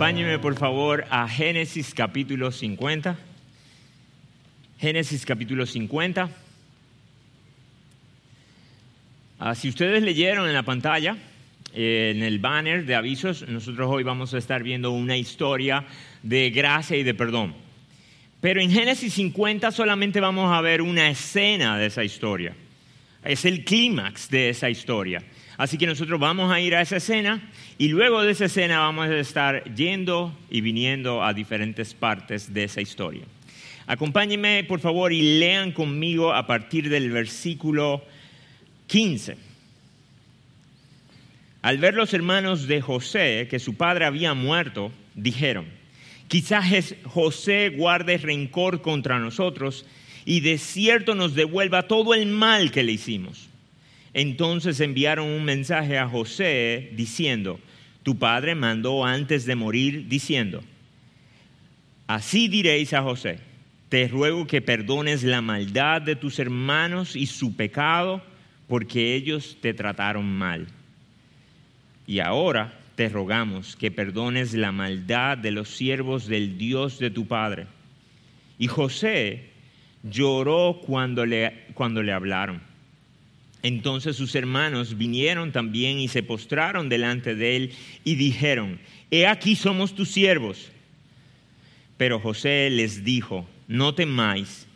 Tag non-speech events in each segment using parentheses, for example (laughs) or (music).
Acompáñenme por favor a Génesis capítulo 50. Génesis capítulo 50. Ah, si ustedes leyeron en la pantalla, eh, en el banner de avisos, nosotros hoy vamos a estar viendo una historia de gracia y de perdón. Pero en Génesis 50 solamente vamos a ver una escena de esa historia. Es el clímax de esa historia. Así que nosotros vamos a ir a esa escena y luego de esa escena vamos a estar yendo y viniendo a diferentes partes de esa historia. Acompáñenme por favor y lean conmigo a partir del versículo 15. Al ver los hermanos de José que su padre había muerto, dijeron, quizás José guarde rencor contra nosotros y de cierto nos devuelva todo el mal que le hicimos. Entonces enviaron un mensaje a José diciendo, tu padre mandó antes de morir diciendo, así diréis a José, te ruego que perdones la maldad de tus hermanos y su pecado, porque ellos te trataron mal. Y ahora te rogamos que perdones la maldad de los siervos del Dios de tu padre. Y José lloró cuando le, cuando le hablaron. Entonces sus hermanos vinieron también y se postraron delante de él y dijeron, He aquí somos tus siervos. Pero José les dijo, No temáis,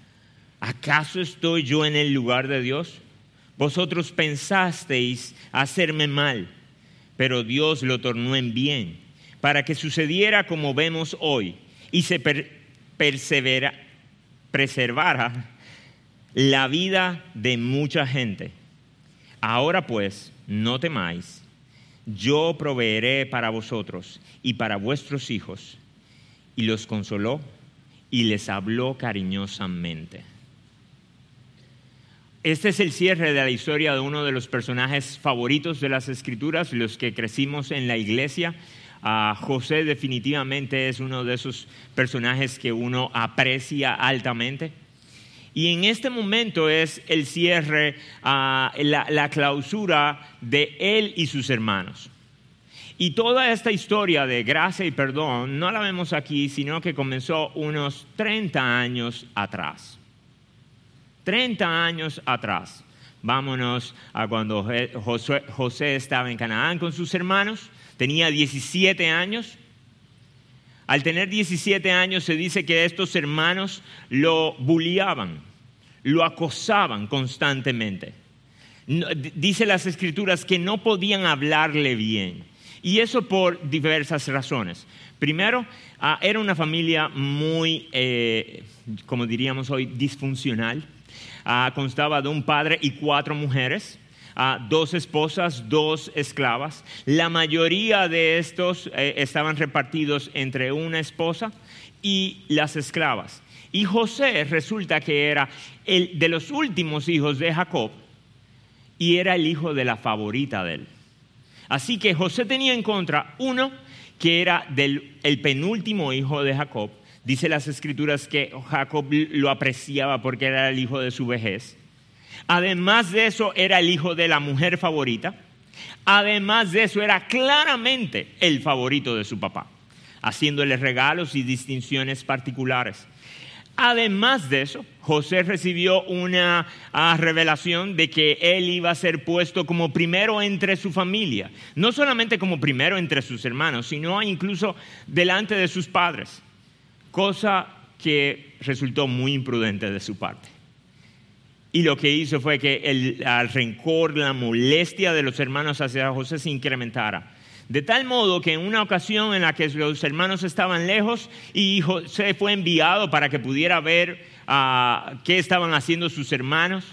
¿acaso estoy yo en el lugar de Dios? Vosotros pensasteis hacerme mal, pero Dios lo tornó en bien, para que sucediera como vemos hoy y se preservara la vida de mucha gente. Ahora pues, no temáis, yo proveeré para vosotros y para vuestros hijos. Y los consoló y les habló cariñosamente. Este es el cierre de la historia de uno de los personajes favoritos de las escrituras, los que crecimos en la iglesia. Ah, José definitivamente es uno de esos personajes que uno aprecia altamente. Y en este momento es el cierre, ah, la, clausura de él y sus hermanos. Y toda esta historia de gracia y perdón no la vemos aquí, sino que comenzó unos 30 años atrás. 30 años atrás. Vámonos a cuando José, estaba en Canaán con sus hermanos, tenía 17 años. Al tener 17 años se dice que estos hermanos lo bulliaban, lo acosaban constantemente. dice las escrituras que no podían hablarle bien. Y eso por diversas razones. Primero, ah, era una familia muy, eh, como diríamos hoy, disfuncional. Ah, constaba de un padre y cuatro mujeres dos esposas, dos esclavas. La mayoría de estos eh, estaban repartidos entre una esposa y las esclavas. Y José resulta que era el de los últimos hijos de Jacob y era el hijo de la favorita de él. Así que José tenía en contra uno que era del, el penúltimo hijo de Jacob. Dice las escrituras que Jacob lo apreciaba porque era el hijo de su vejez. Además de eso, era el hijo de la mujer favorita. Además de eso, era claramente el favorito de su papá, haciéndole regalos y distinciones particulares. Además de eso, José recibió una ah, revelación de que él iba a ser puesto como primero entre su familia, no solamente como primero entre sus hermanos, sino incluso delante de sus padres, cosa que resultó muy imprudente de su parte. Y lo que hizo fue que el, rencor, la molestia de los hermanos hacia José se incrementara. De tal modo que en una ocasión en la que los hermanos estaban lejos y José fue enviado para que pudiera ver ah, qué estaban haciendo sus hermanos,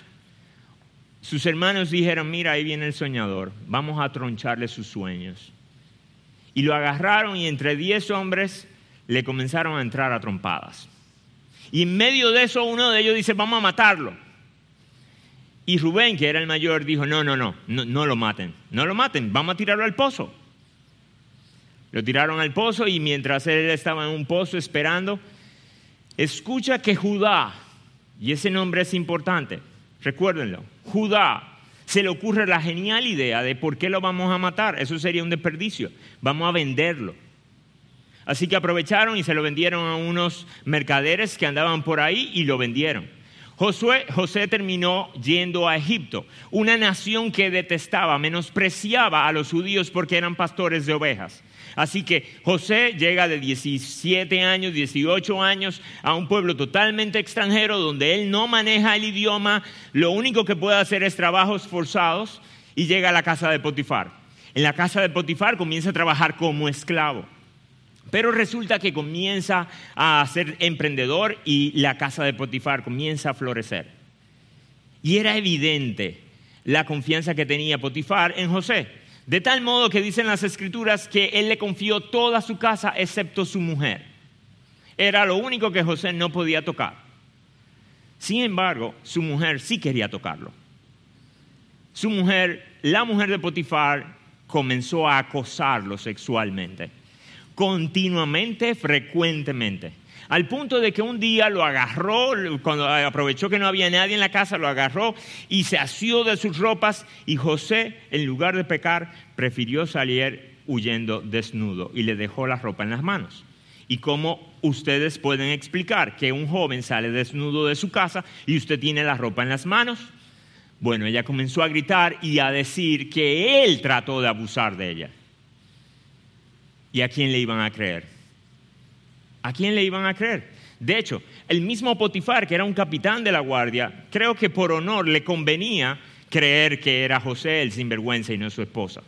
sus hermanos dijeron, mira, ahí viene el soñador, vamos a troncharle sus sueños. Y lo agarraron y entre diez hombres le comenzaron a entrar a trompadas. Y en medio de eso uno de ellos dice, vamos a matarlo. Y Rubén, que era el mayor, dijo, no, no, no, no, lo maten, no lo maten, vamos a tirarlo al pozo. Lo tiraron al pozo y mientras él estaba en un pozo esperando, escucha que Judá, y ese nombre es importante, recuérdenlo, Judá, se le ocurre la genial idea de por qué lo vamos a matar, eso sería un desperdicio, vamos a venderlo. Así que aprovecharon y se lo vendieron a unos mercaderes que andaban por ahí y lo vendieron. Josué, José terminó yendo a Egipto, una nación que detestaba, menospreciaba a los judíos porque eran pastores de ovejas. Así que José llega de 17 años, 18 años a un pueblo totalmente extranjero donde él no maneja el idioma, lo único que puede hacer es trabajos forzados y llega a la casa de Potifar. En la casa de Potifar comienza a trabajar como esclavo. Pero resulta que comienza a ser emprendedor y la casa de Potifar comienza a florecer. Y era evidente la confianza que tenía Potifar en José. De tal modo que dicen las escrituras que él le confió toda su casa excepto su mujer. Era lo único que José no podía tocar. Sin embargo, su mujer sí quería tocarlo. Su mujer, la mujer de Potifar, comenzó a acosarlo sexualmente continuamente, frecuentemente. Al punto de que un día lo agarró, cuando aprovechó que no había nadie en la casa, lo agarró y se asió de sus ropas y José, en lugar de pecar, prefirió salir huyendo desnudo y le dejó la ropa en las manos. ¿Y cómo ustedes pueden explicar que un joven sale desnudo de su casa y usted tiene la ropa en las manos? Bueno, ella comenzó a gritar y a decir que él trató de abusar de ella. ¿Y a quién le iban a creer? ¿A quién le iban a creer? De hecho, el mismo Potifar, que era un capitán de la guardia, creo que por honor le convenía creer que era José el sinvergüenza y no su esposa.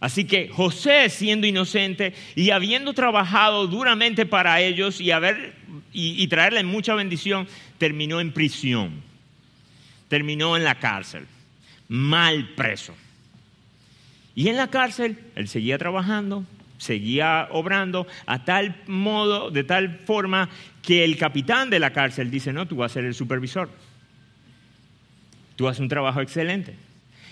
Así que José, siendo inocente y habiendo trabajado duramente para ellos y, haber, y, y traerle mucha bendición, terminó en prisión, terminó en la cárcel, mal preso. Y en la cárcel él seguía trabajando, seguía obrando a tal modo, de tal forma que el capitán de la cárcel dice, no, tú vas a ser el supervisor. Tú haces un trabajo excelente.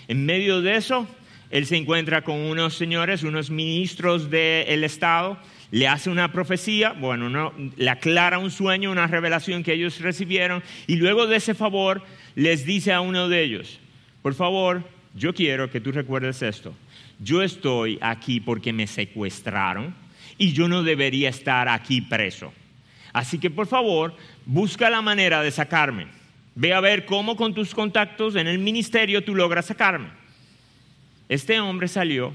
En medio de eso, él se encuentra con unos señores, unos ministros del Estado, le hace una profecía, bueno, no, le aclara un sueño, una revelación que ellos recibieron, y luego de ese favor les dice a uno de ellos, por favor, yo quiero que tú recuerdes esto yo estoy aquí porque me secuestraron y yo no debería estar aquí preso. Así que por favor, busca la manera de sacarme. Ve a ver cómo con tus contactos en el ministerio tú logras sacarme. Este hombre salió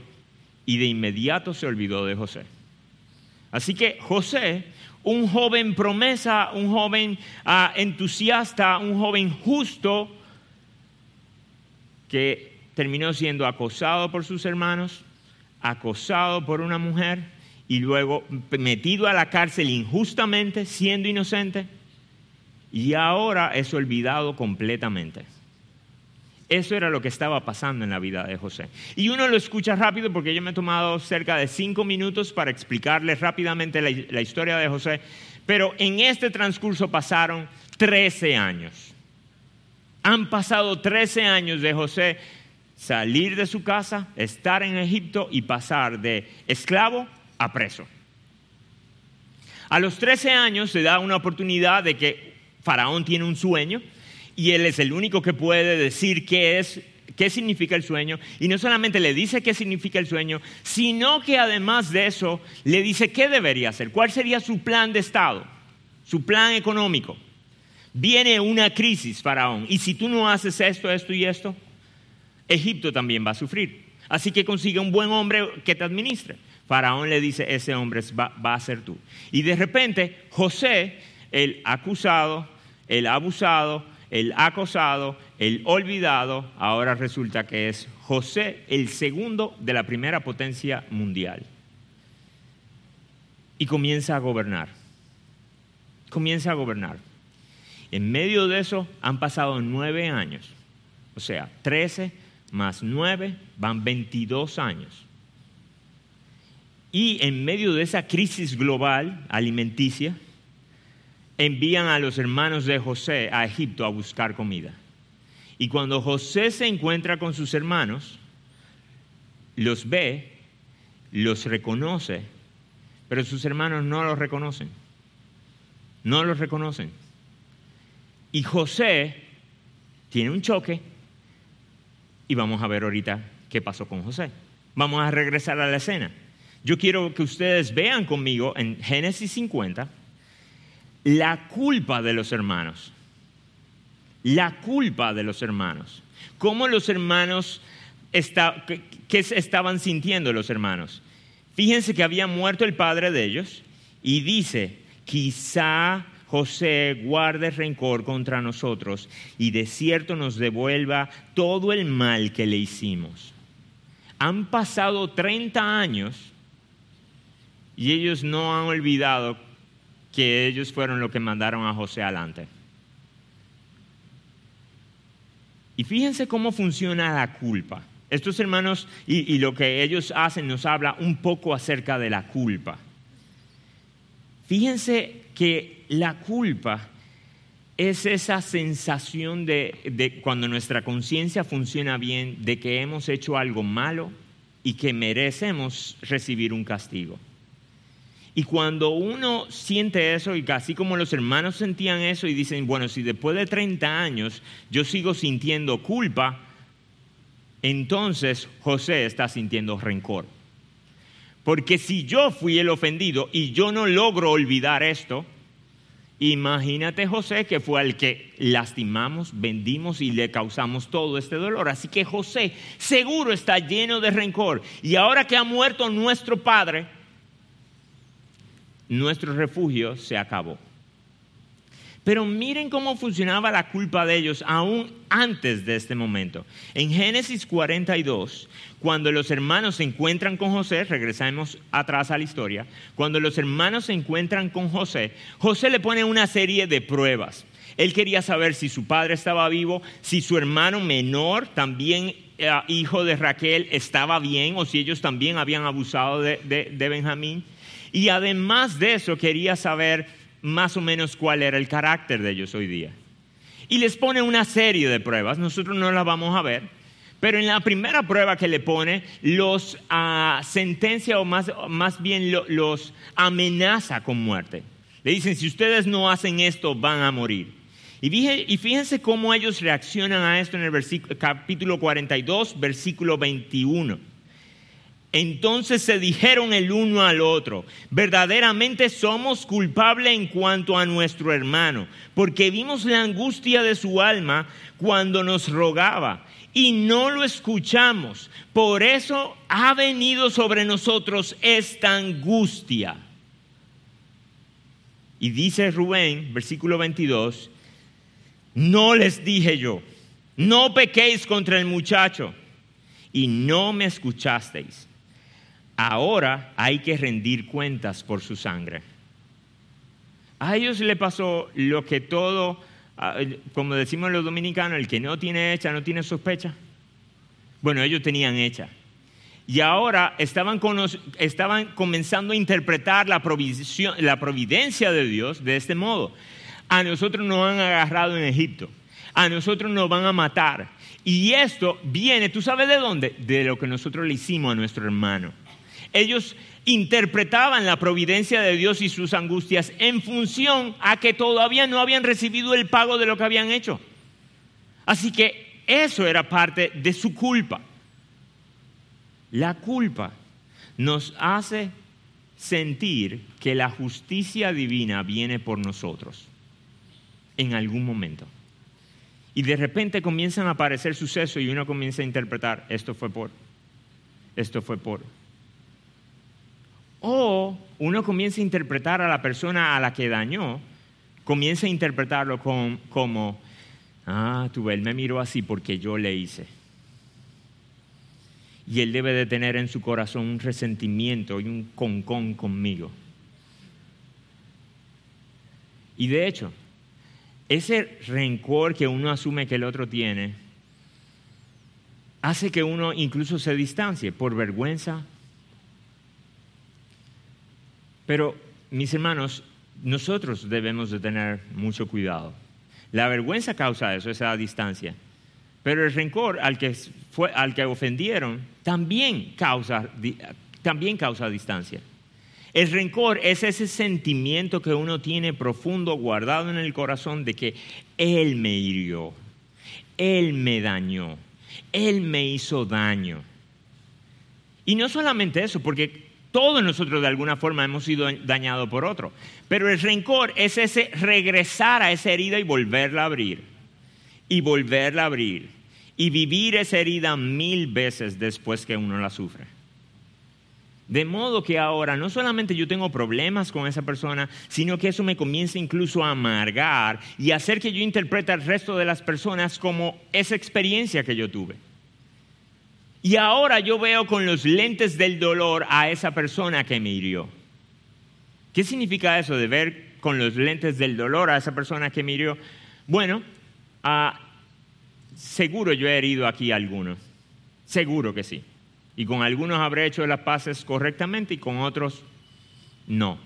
y de inmediato se olvidó de José. Así que José, un joven promesa, un joven ah, entusiasta, un joven justo, que terminó siendo acosado por sus hermanos, acosado por una mujer y luego metido a la cárcel injustamente, siendo inocente, y ahora es olvidado completamente. Eso era lo que estaba pasando en la vida de José. Y uno lo escucha rápido porque yo me he tomado cerca de cinco minutos para explicarles rápidamente la, la historia de José, pero en este transcurso pasaron 13 años. Han pasado 13 años de José salir de su casa, estar en Egipto y pasar de esclavo a preso. A los 13 años se da una oportunidad de que Faraón tiene un sueño y él es el único que puede decir qué es qué significa el sueño y no solamente le dice qué significa el sueño, sino que además de eso le dice qué debería hacer, cuál sería su plan de estado, su plan económico. Viene una crisis, Faraón, y si tú no haces esto, esto y esto, Egipto también va a sufrir. Así que consigue un buen hombre que te administre. Faraón le dice, ese hombre va, a ser tú. Y de repente, José, el acusado, el abusado, el acosado, el olvidado, ahora resulta que es José el segundo de la primera potencia mundial. Y comienza a gobernar. Comienza a gobernar. En medio de eso han pasado nueve años, o sea, trece más 9 van 22 años. Y en medio de esa crisis global alimenticia, envían a los hermanos de José a Egipto a buscar comida. Y cuando José se encuentra con sus hermanos, los ve, los reconoce, pero sus hermanos no los reconocen. No los reconocen. Y José tiene un choque y vamos a ver ahorita qué pasó con José. Vamos a regresar a la escena. yo quiero que ustedes vean conmigo en Génesis 50 la culpa de los hermanos. La culpa de los hermanos. ¿Cómo los hermanos, qué estaban sintiendo los hermanos? Fíjense que había muerto el padre de ellos y dice, quizá José guarde rencor contra nosotros y de cierto nos devuelva todo el mal que le hicimos. Han pasado 30 años y ellos no han olvidado que ellos fueron los que mandaron a José adelante. Y fíjense cómo funciona la culpa. Estos hermanos y, y, lo que ellos hacen nos habla un poco acerca de la culpa. Fíjense que la culpa es esa sensación de, cuando nuestra conciencia funciona bien, de que hemos hecho algo malo y que merecemos recibir un castigo. Y cuando uno siente eso, y así como los hermanos sentían eso y dicen, bueno, si después de 30 años yo sigo sintiendo culpa, entonces José está sintiendo rencor. Porque si yo fui el ofendido y yo no logro olvidar esto, imagínate José que fue al que lastimamos, vendimos y le causamos todo este dolor. Así que José seguro está lleno de rencor. Y ahora que ha muerto nuestro padre, nuestro refugio se acabó. Pero miren cómo funcionaba la culpa de ellos aún antes de este momento. En Génesis 42, cuando los hermanos se encuentran con José, regresamos atrás a la historia, cuando los hermanos se encuentran con José, José le pone una serie de pruebas. Él quería saber si su padre estaba vivo, si su hermano menor, también eh, hijo de Raquel, estaba bien o si ellos también habían abusado de, de Benjamín. Y además de eso quería saber más o menos cuál era el carácter de ellos hoy día. Y les pone una serie de pruebas, nosotros no las vamos a ver, pero en la primera prueba que le pone, los uh, sentencia o más, más bien los amenaza con muerte. Le dicen, si ustedes no hacen esto, van a morir. Y fíjense cómo ellos reaccionan a esto en el capítulo 42, versículo 21. Entonces se dijeron el uno al otro, verdaderamente somos culpables en cuanto a nuestro hermano, porque vimos la angustia de su alma cuando nos rogaba y no lo escuchamos. Por eso ha venido sobre nosotros esta angustia. Y dice Rubén, versículo 22, no les dije yo, no pequéis contra el muchacho, y no me escuchasteis ahora hay que rendir cuentas por su sangre. A ellos le pasó lo que todo, como decimos los dominicanos, el que no tiene hecha no tiene sospecha. Bueno, ellos tenían hecha. Y ahora estaban, estaban comenzando a interpretar la, la providencia de Dios de este modo. A nosotros nos han agarrado en Egipto. A nosotros nos van a matar. Y esto viene, ¿tú sabes de dónde? De lo que nosotros le hicimos a nuestro hermano. Ellos interpretaban la providencia de Dios y sus angustias en función a que todavía no habían recibido el pago de lo que habían hecho. Así que eso era parte de su culpa. La culpa nos hace sentir que la justicia divina viene por nosotros en algún momento. Y de repente comienzan a aparecer sucesos y uno comienza a interpretar, esto fue por, esto fue por, o uno comienza a interpretar a la persona a la que dañó, comienza a interpretarlo como, ah, tú, él me miró así porque yo le hice. Y él debe de tener en su corazón un resentimiento y un concón conmigo. Y de hecho, ese rencor que uno asume que el otro tiene, hace que uno incluso se distancie por vergüenza, pero, mis hermanos, nosotros debemos de tener mucho cuidado. La vergüenza causa eso, esa distancia. Pero el rencor al que, fue, al que ofendieron también causa, también causa distancia. El rencor es ese sentimiento que uno tiene profundo, guardado en el corazón de que Él me hirió, Él me dañó, Él me hizo daño. Y no solamente eso, porque Todos nosotros de alguna forma hemos sido dañados por otro. Pero el rencor es ese regresar a esa herida y volverla a abrir. Y volverla a abrir. Y vivir esa herida mil veces después que uno la sufre. De modo que ahora no solamente yo tengo problemas con esa persona, sino que eso me comienza incluso a amargar y hacer que yo interprete al resto de las personas como esa experiencia que yo tuve. Y ahora yo veo con los lentes del dolor a esa persona que me hirió. ¿Qué significa eso de ver con los lentes del dolor a esa persona que me hirió? Bueno, ah, seguro yo he herido aquí a algunos. Seguro que sí. Y con algunos habré hecho las paces correctamente y con otros no.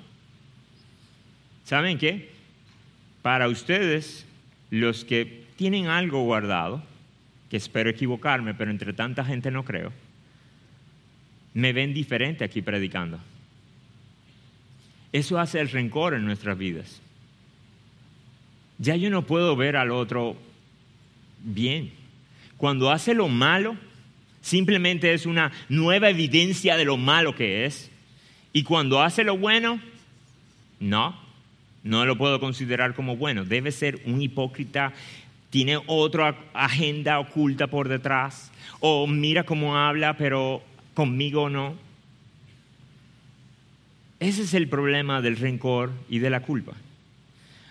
¿Saben qué? Para ustedes, los que tienen algo guardado, que espero equivocarme, pero entre tanta gente no creo, me ven diferente aquí predicando. Eso hace el rencor en nuestras vidas. Ya yo no puedo ver al otro bien. Cuando hace lo malo, simplemente es una nueva evidencia de lo malo que es. Y cuando hace lo bueno, no, no lo puedo considerar como bueno. Debe ser un hipócrita tiene otra agenda oculta por detrás, o mira cómo habla, pero conmigo no. Ese es el problema del rencor y de la culpa.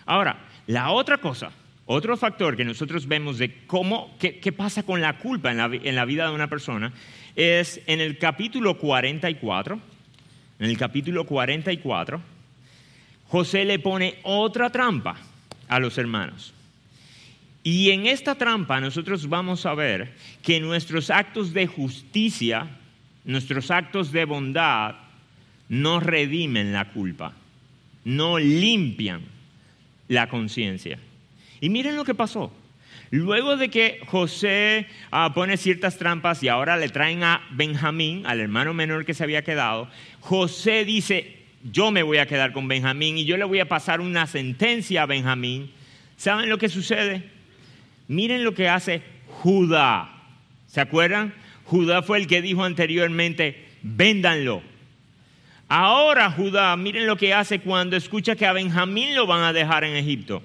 Ahora, la otra cosa, otro factor que nosotros vemos de cómo, qué, pasa con la culpa en la, en la vida de una persona, es en el capítulo 44, en el capítulo 44, José le pone otra trampa a los hermanos. Y en esta trampa nosotros vamos a ver que nuestros actos de justicia, nuestros actos de bondad, no redimen la culpa, no limpian la conciencia. Y miren lo que pasó. Luego de que José ah, pone ciertas trampas y ahora le traen a Benjamín, al hermano menor que se había quedado, José dice, yo me voy a quedar con Benjamín y yo le voy a pasar una sentencia a Benjamín. ¿Saben lo que sucede? Miren lo que hace Judá. ¿Se acuerdan? Judá fue el que dijo anteriormente, véndanlo. Ahora Judá, miren lo que hace cuando escucha que a Benjamín lo van a dejar en Egipto.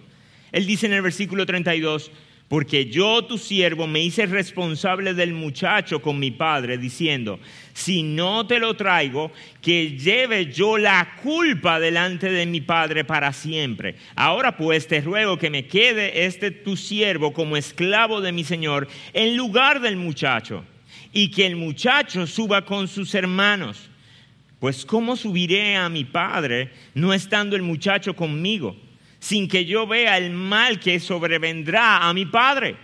Él dice en el versículo 32, porque yo, tu siervo, me hice responsable del muchacho con mi padre, diciendo, si no te lo traigo, que lleve yo la culpa delante de mi padre para siempre. Ahora pues te ruego que me quede este tu siervo como esclavo de mi señor en lugar del muchacho, y que el muchacho suba con sus hermanos. Pues ¿cómo subiré a mi padre no estando el muchacho conmigo? Sin que yo vea el mal que sobrevendrá a mi padre.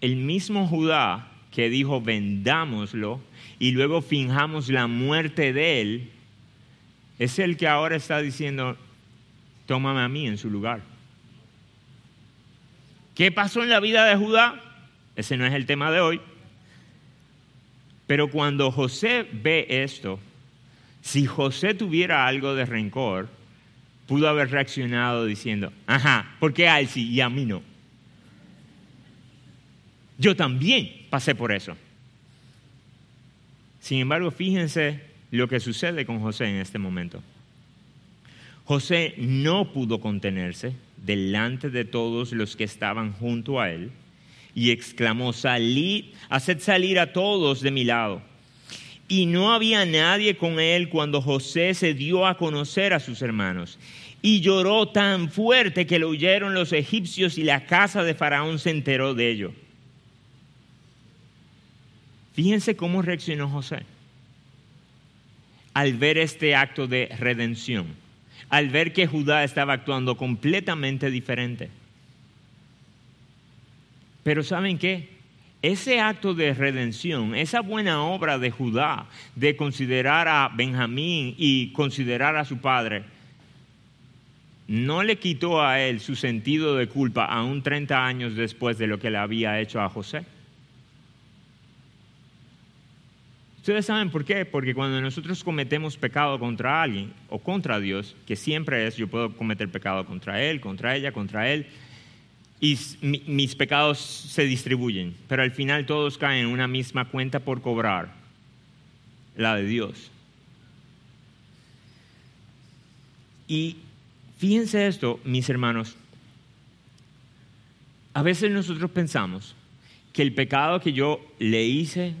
El mismo Judá que dijo vendámoslo y luego finjamos la muerte de él, es el que ahora está diciendo, tómame a mí en su lugar. ¿Qué pasó en la vida de Judá? Ese no es el tema de hoy. Pero cuando José ve esto, si José tuviera algo de rencor, pudo haber reaccionado diciendo, ajá, ¿por qué a él sí y a mí no? Yo también pasé por eso. Sin embargo, fíjense lo que sucede con José en este momento. José no pudo contenerse delante de todos los que estaban junto a él y exclamó, salid, haced salir a todos de mi lado. Y no había nadie con él cuando José se dio a conocer a sus hermanos. Y lloró tan fuerte que lo oyeron los egipcios y la casa de Faraón se enteró de ello. Fíjense cómo reaccionó José al ver este acto de redención, al ver que Judá estaba actuando completamente diferente. Pero ¿saben qué? Ese acto de redención, esa buena obra de Judá, de considerar a Benjamín y considerar a su padre, no le quitó a él su sentido de culpa aún 30 años después de lo que le había hecho a José. Ustedes saben por qué, porque cuando nosotros cometemos pecado contra alguien o contra Dios, que siempre es, yo puedo cometer pecado contra él, contra ella, contra él, y mis pecados se distribuyen, pero al final todos caen en una misma cuenta por cobrar. la de Dios. Y fíjense esto, mis hermanos, a veces nosotros pensamos que el pecado que yo le hice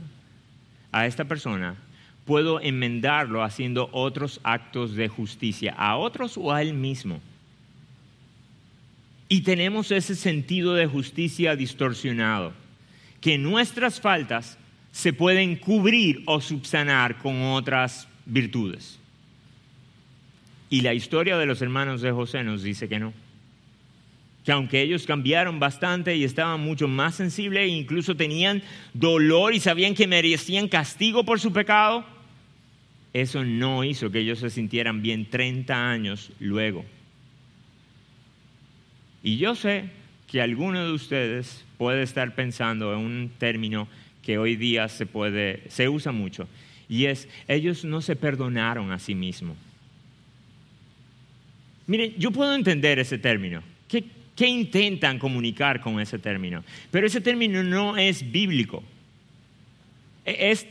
a esta persona, puedo enmendarlo haciendo otros actos de justicia, a otros o a él mismo. Y tenemos ese sentido de justicia distorsionado, que nuestras faltas se pueden cubrir o subsanar con otras virtudes. Y la historia de los hermanos de José nos dice que no. Que aunque ellos cambiaron bastante y estaban mucho más sensibles e incluso tenían dolor y sabían que merecían castigo por su pecado, eso no hizo que ellos se sintieran bien 30 años luego. Y yo sé que alguno de ustedes puede estar pensando en un término que hoy día se, puede, se usa mucho, y es, ellos no se perdonaron a sí mismos. Miren, yo puedo entender ese término. ¿Qué, ¿Qué intentan comunicar con ese término? Pero ese término no es bíblico. E, es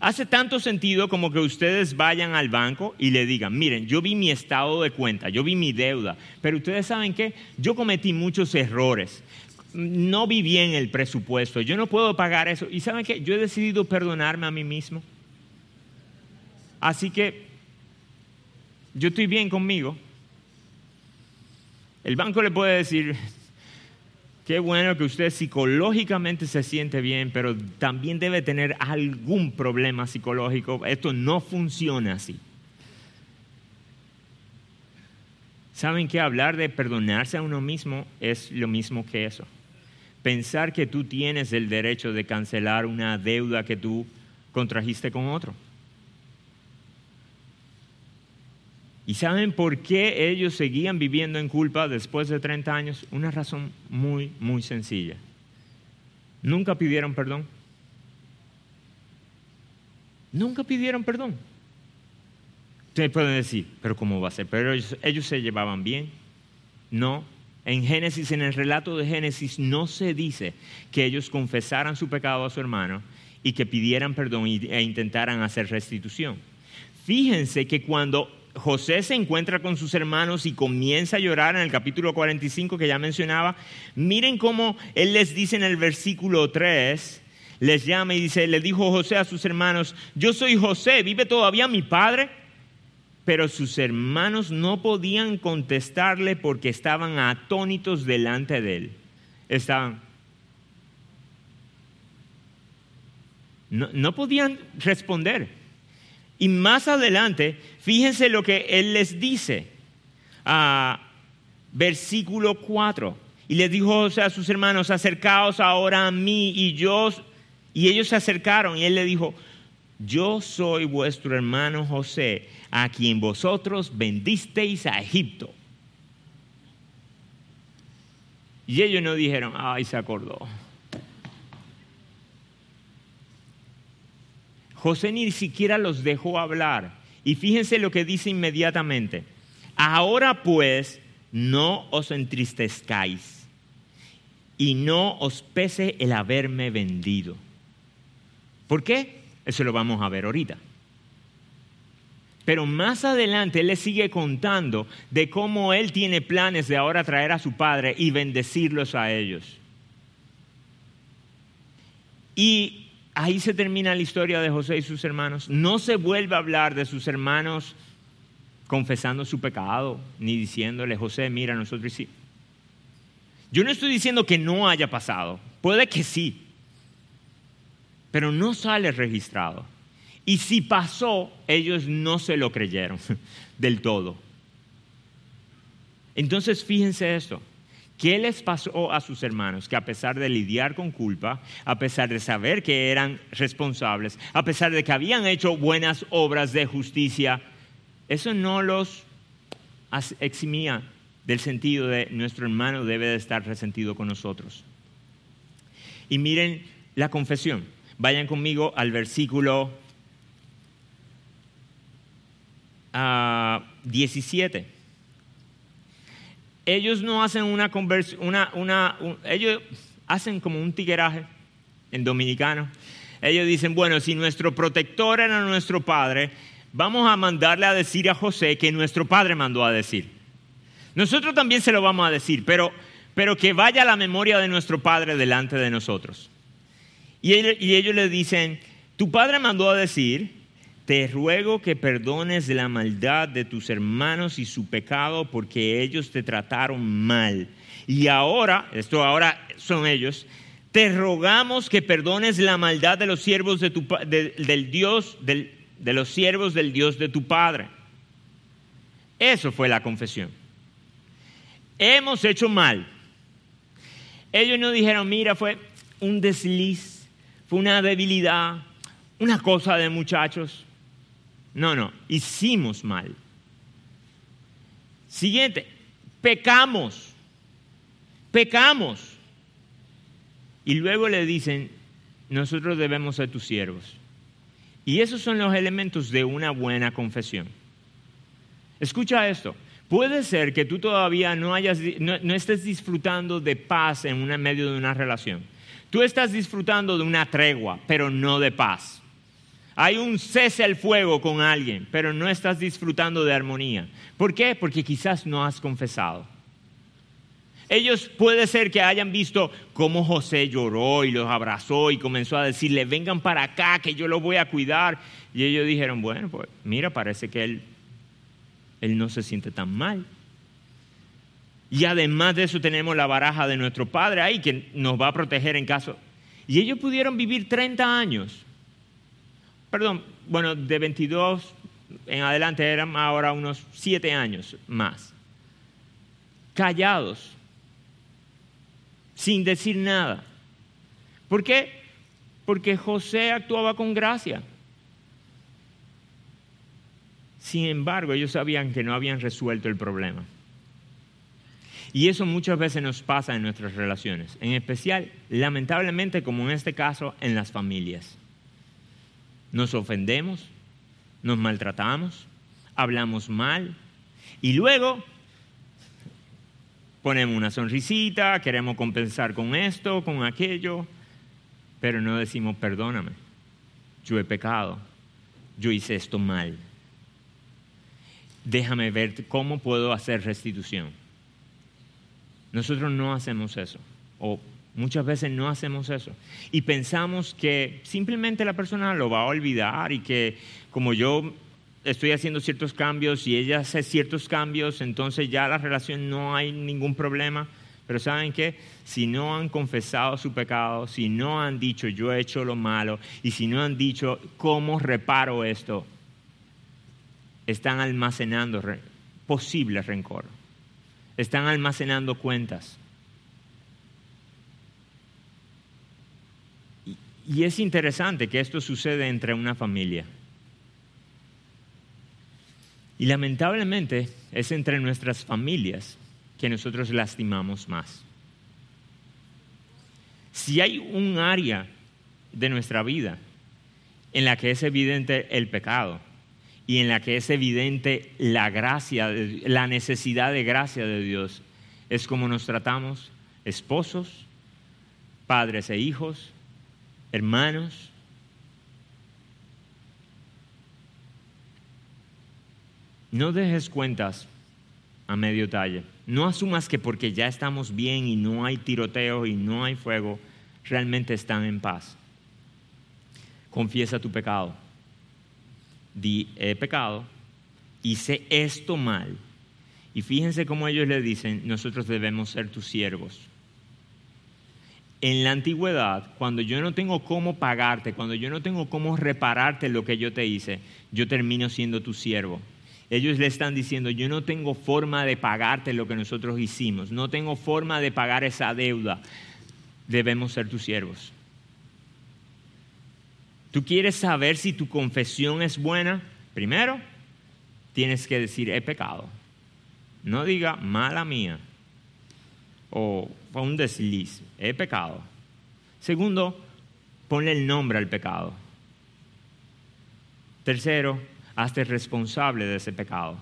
Hace tanto sentido como que ustedes vayan al banco y le digan, miren, yo vi mi estado de cuenta, yo vi mi deuda, pero ustedes saben qué, yo cometí muchos errores, no vi bien el presupuesto, yo no puedo pagar eso. Y saben qué, yo he decidido perdonarme a mí mismo. Así que yo estoy bien conmigo. El banco le puede decir, Qué bueno que usted psicológicamente se siente bien, pero también debe tener algún problema psicológico. Esto no funciona así. ¿Saben que hablar de perdonarse a uno mismo es lo mismo que eso? Pensar que tú tienes el derecho de cancelar una deuda que tú contrajiste con otro. ¿Y saben por qué ellos seguían viviendo en culpa después de 30 años? Una razón muy, muy sencilla. Nunca pidieron perdón. Nunca pidieron perdón. Ustedes pueden decir, pero ¿cómo va a ser? Pero ellos, ellos se llevaban bien. No. En Génesis, en el relato de Génesis, no se dice que ellos confesaran su pecado a su hermano y que pidieran perdón e intentaran hacer restitución. Fíjense que cuando José se encuentra con sus hermanos y comienza a llorar en el capítulo 45 que ya mencionaba. Miren cómo él les dice en el versículo 3, les llama y dice, le dijo José a sus hermanos, yo soy José, ¿vive todavía mi padre? Pero sus hermanos no podían contestarle porque estaban atónitos delante de él. Estaban... No, no podían responder. Y más adelante, fíjense lo que él les dice. a versículo 4. Y les dijo a sus hermanos, acercaos ahora a mí y yo. Y ellos se acercaron y él le dijo, yo soy vuestro hermano José, a quien vosotros vendisteis a Egipto. Y ellos no dijeron, ay, se acordó. José ni siquiera los dejó hablar. Y fíjense lo que dice inmediatamente. Ahora pues no os entristezcáis y no os pese el haberme vendido. ¿Por qué? Eso lo vamos a ver ahorita. Pero más adelante él le sigue contando de cómo él tiene planes de ahora traer a su padre y bendecirlos a ellos. Y ahí se termina la historia de José y sus hermanos. No se vuelve a hablar de sus hermanos confesando su pecado, ni diciéndole, José, mira, nosotros sí. Yo no estoy diciendo que no haya pasado, puede que sí, pero no sale registrado. Y si pasó, ellos no se lo creyeron (laughs) del todo. Entonces, fíjense esto. ¿Qué les pasó a sus hermanos? Que a pesar de lidiar con culpa, a pesar de saber que eran responsables, a pesar de que habían hecho buenas obras de justicia, eso no los eximía del sentido de nuestro hermano debe de estar resentido con nosotros. Y miren la confesión. Vayan conmigo al versículo 17. Ellos no hacen una conversión, una, ellos hacen como un tigueraje en dominicano. ellos dicen, bueno, si nuestro protector era nuestro padre, vamos a mandarle a decir a José que nuestro padre mandó a decir. Nosotros también se lo vamos a decir, pero, pero que vaya la memoria de nuestro padre delante de nosotros. Y y ellos le dicen, tu padre mandó a decir, te ruego que perdones la maldad de tus hermanos y su pecado porque ellos te trataron mal. Y ahora, esto ahora son ellos, te rogamos que perdones la maldad de los siervos de tu, del Dios, de los siervos del Dios de tu Padre. Eso fue la confesión. Hemos hecho mal. Ellos no dijeron, mira, fue un desliz, fue una debilidad, una cosa de muchachos. No, no, hicimos mal. Siguiente, pecamos, pecamos. Y luego le dicen, nosotros debemos ser tus siervos. Y esos son los elementos de una buena confesión. Escucha esto. Puede ser que tú todavía no, hayas, no, estés disfrutando de paz en medio de una relación. Tú estás disfrutando de una tregua, pero no de paz. Hay un cese al fuego con alguien, pero no estás disfrutando de armonía. ¿Por qué? Porque quizás no has confesado. Ellos puede ser que hayan visto cómo José lloró y los abrazó y comenzó a decirle, vengan para acá, que yo los voy a cuidar. Y ellos dijeron, bueno, pues mira, parece que él, él no se siente tan mal. Y además de eso tenemos la baraja de nuestro Padre ahí que nos va a proteger en caso. Y ellos pudieron vivir 30 años perdón, bueno, de 22 en adelante eran ahora unos 7 años más, callados, sin decir nada. ¿Por qué? Porque José actuaba con gracia. Sin embargo, ellos sabían que no habían resuelto el problema. Y eso muchas veces nos pasa en nuestras relaciones, en especial, lamentablemente, como en este caso, en las familias nos ofendemos, nos maltratamos, hablamos mal y luego ponemos una sonrisita, queremos compensar con esto, con aquello, pero no decimos perdóname, yo he pecado, yo hice esto mal. Déjame ver cómo puedo hacer restitución. Nosotros no hacemos eso, o Muchas veces no hacemos eso. Y pensamos que simplemente la persona lo va a olvidar y que como yo estoy haciendo ciertos cambios y ella hace ciertos cambios, entonces ya la relación no hay ningún problema. Pero ¿saben qué? Si no han confesado su pecado, si no han dicho yo he hecho lo malo y si no han dicho cómo reparo esto, están almacenando posible rencor. Están almacenando cuentas. Y es interesante que esto sucede entre una familia. Y lamentablemente es entre nuestras familias que nosotros lastimamos más. Si hay un área de nuestra vida en la que es evidente el pecado y en la que es evidente la gracia, la necesidad de gracia de Dios, es como nos tratamos esposos, padres e hijos, hermanos, no dejes cuentas a medio talle. No asumas que porque ya estamos bien y no hay tiroteo y no hay fuego, realmente están en paz. Confiesa tu pecado. Di, he pecado, hice esto mal. Y fíjense cómo ellos le dicen, nosotros debemos ser tus siervos en la antigüedad, cuando yo no tengo cómo pagarte, cuando yo no tengo cómo repararte lo que yo te hice, yo termino siendo tu siervo. Ellos le están diciendo, yo no tengo forma de pagarte lo que nosotros hicimos, no tengo forma de pagar esa deuda, debemos ser tus siervos. ¿Tú quieres saber si tu confesión es buena? Primero, tienes que decir, he pecado. No diga, mala mía o fue un desliz, he pecado. Segundo, ponle el nombre al pecado. Tercero, hazte responsable de ese pecado.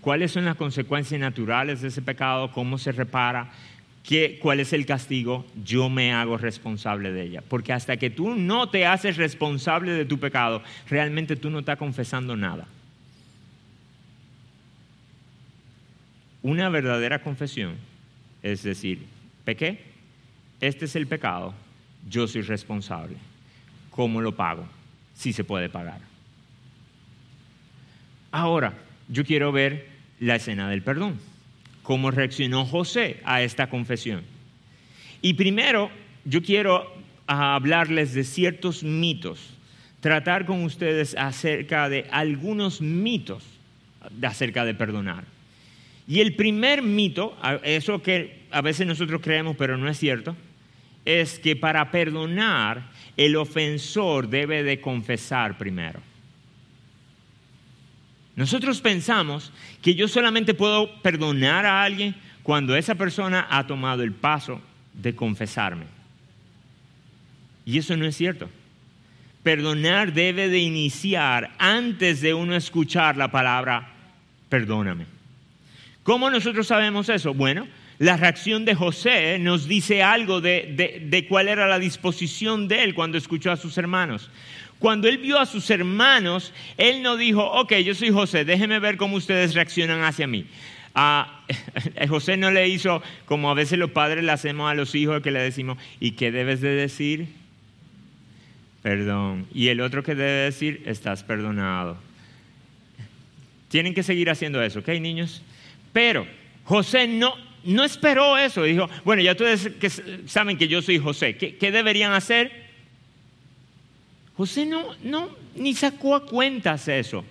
¿Cuáles son las consecuencias naturales de ese pecado? ¿Cómo se repara? ¿qué, ¿cuál es el castigo? Yo me hago responsable de ella. Porque hasta que tú no te haces responsable de tu pecado, realmente tú no estás confesando nada. Una verdadera confesión es decir, pequé, este es el pecado, yo soy responsable. ¿Cómo lo pago? Si se puede pagar. Ahora, yo quiero ver la escena del perdón. ¿Cómo reaccionó José a esta confesión? Y primero, yo quiero hablarles de ciertos mitos, tratar con ustedes acerca de algunos mitos acerca de perdonar. Y el primer mito, eso que a veces nosotros creemos pero no es cierto, es que para perdonar el ofensor debe de confesar primero. Nosotros pensamos que yo solamente puedo perdonar a alguien cuando esa persona ha tomado el paso de confesarme. Y eso no es cierto. Perdonar debe de iniciar antes de uno escuchar la palabra perdóname. ¿Cómo nosotros sabemos eso? Bueno, la reacción de José nos dice algo de, cuál era la disposición de él cuando escuchó a sus hermanos. Cuando él vio a sus hermanos, él no dijo, ok, yo soy José, déjeme ver cómo ustedes reaccionan hacia mí. (laughs) José no le hizo como a veces los padres le hacemos a los hijos que le decimos, ¿y qué debes de decir? Perdón. Y el otro que debe decir, estás perdonado. Tienen que seguir haciendo eso, ¿ok, niños? Pero José no, no esperó eso. Dijo, bueno, ya ustedes saben que yo soy José. ¿Qué, deberían hacer? José no, no, ni sacó a cuentas eso.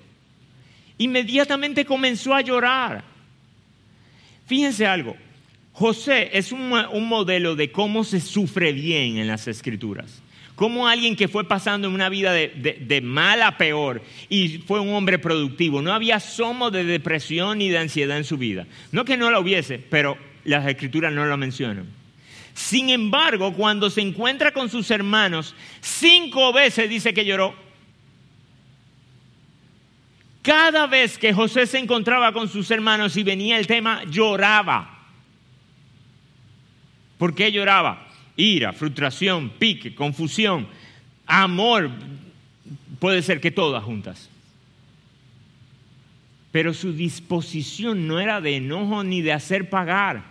Inmediatamente comenzó a llorar. Fíjense algo. José es un, un modelo de cómo se sufre bien en las escrituras como alguien que fue pasando en una vida de, mal a peor y fue un hombre productivo. No había somo de depresión ni de ansiedad en su vida. No que no la hubiese, pero las escrituras no lo mencionan. Sin embargo, cuando se encuentra con sus hermanos, cinco veces dice que lloró. Cada vez que José se encontraba con sus hermanos y venía el tema, lloraba. ¿Por qué lloraba? Ira, frustración, pique, confusión, amor, puede ser que todas juntas. Pero su disposición no era de enojo ni de hacer pagar.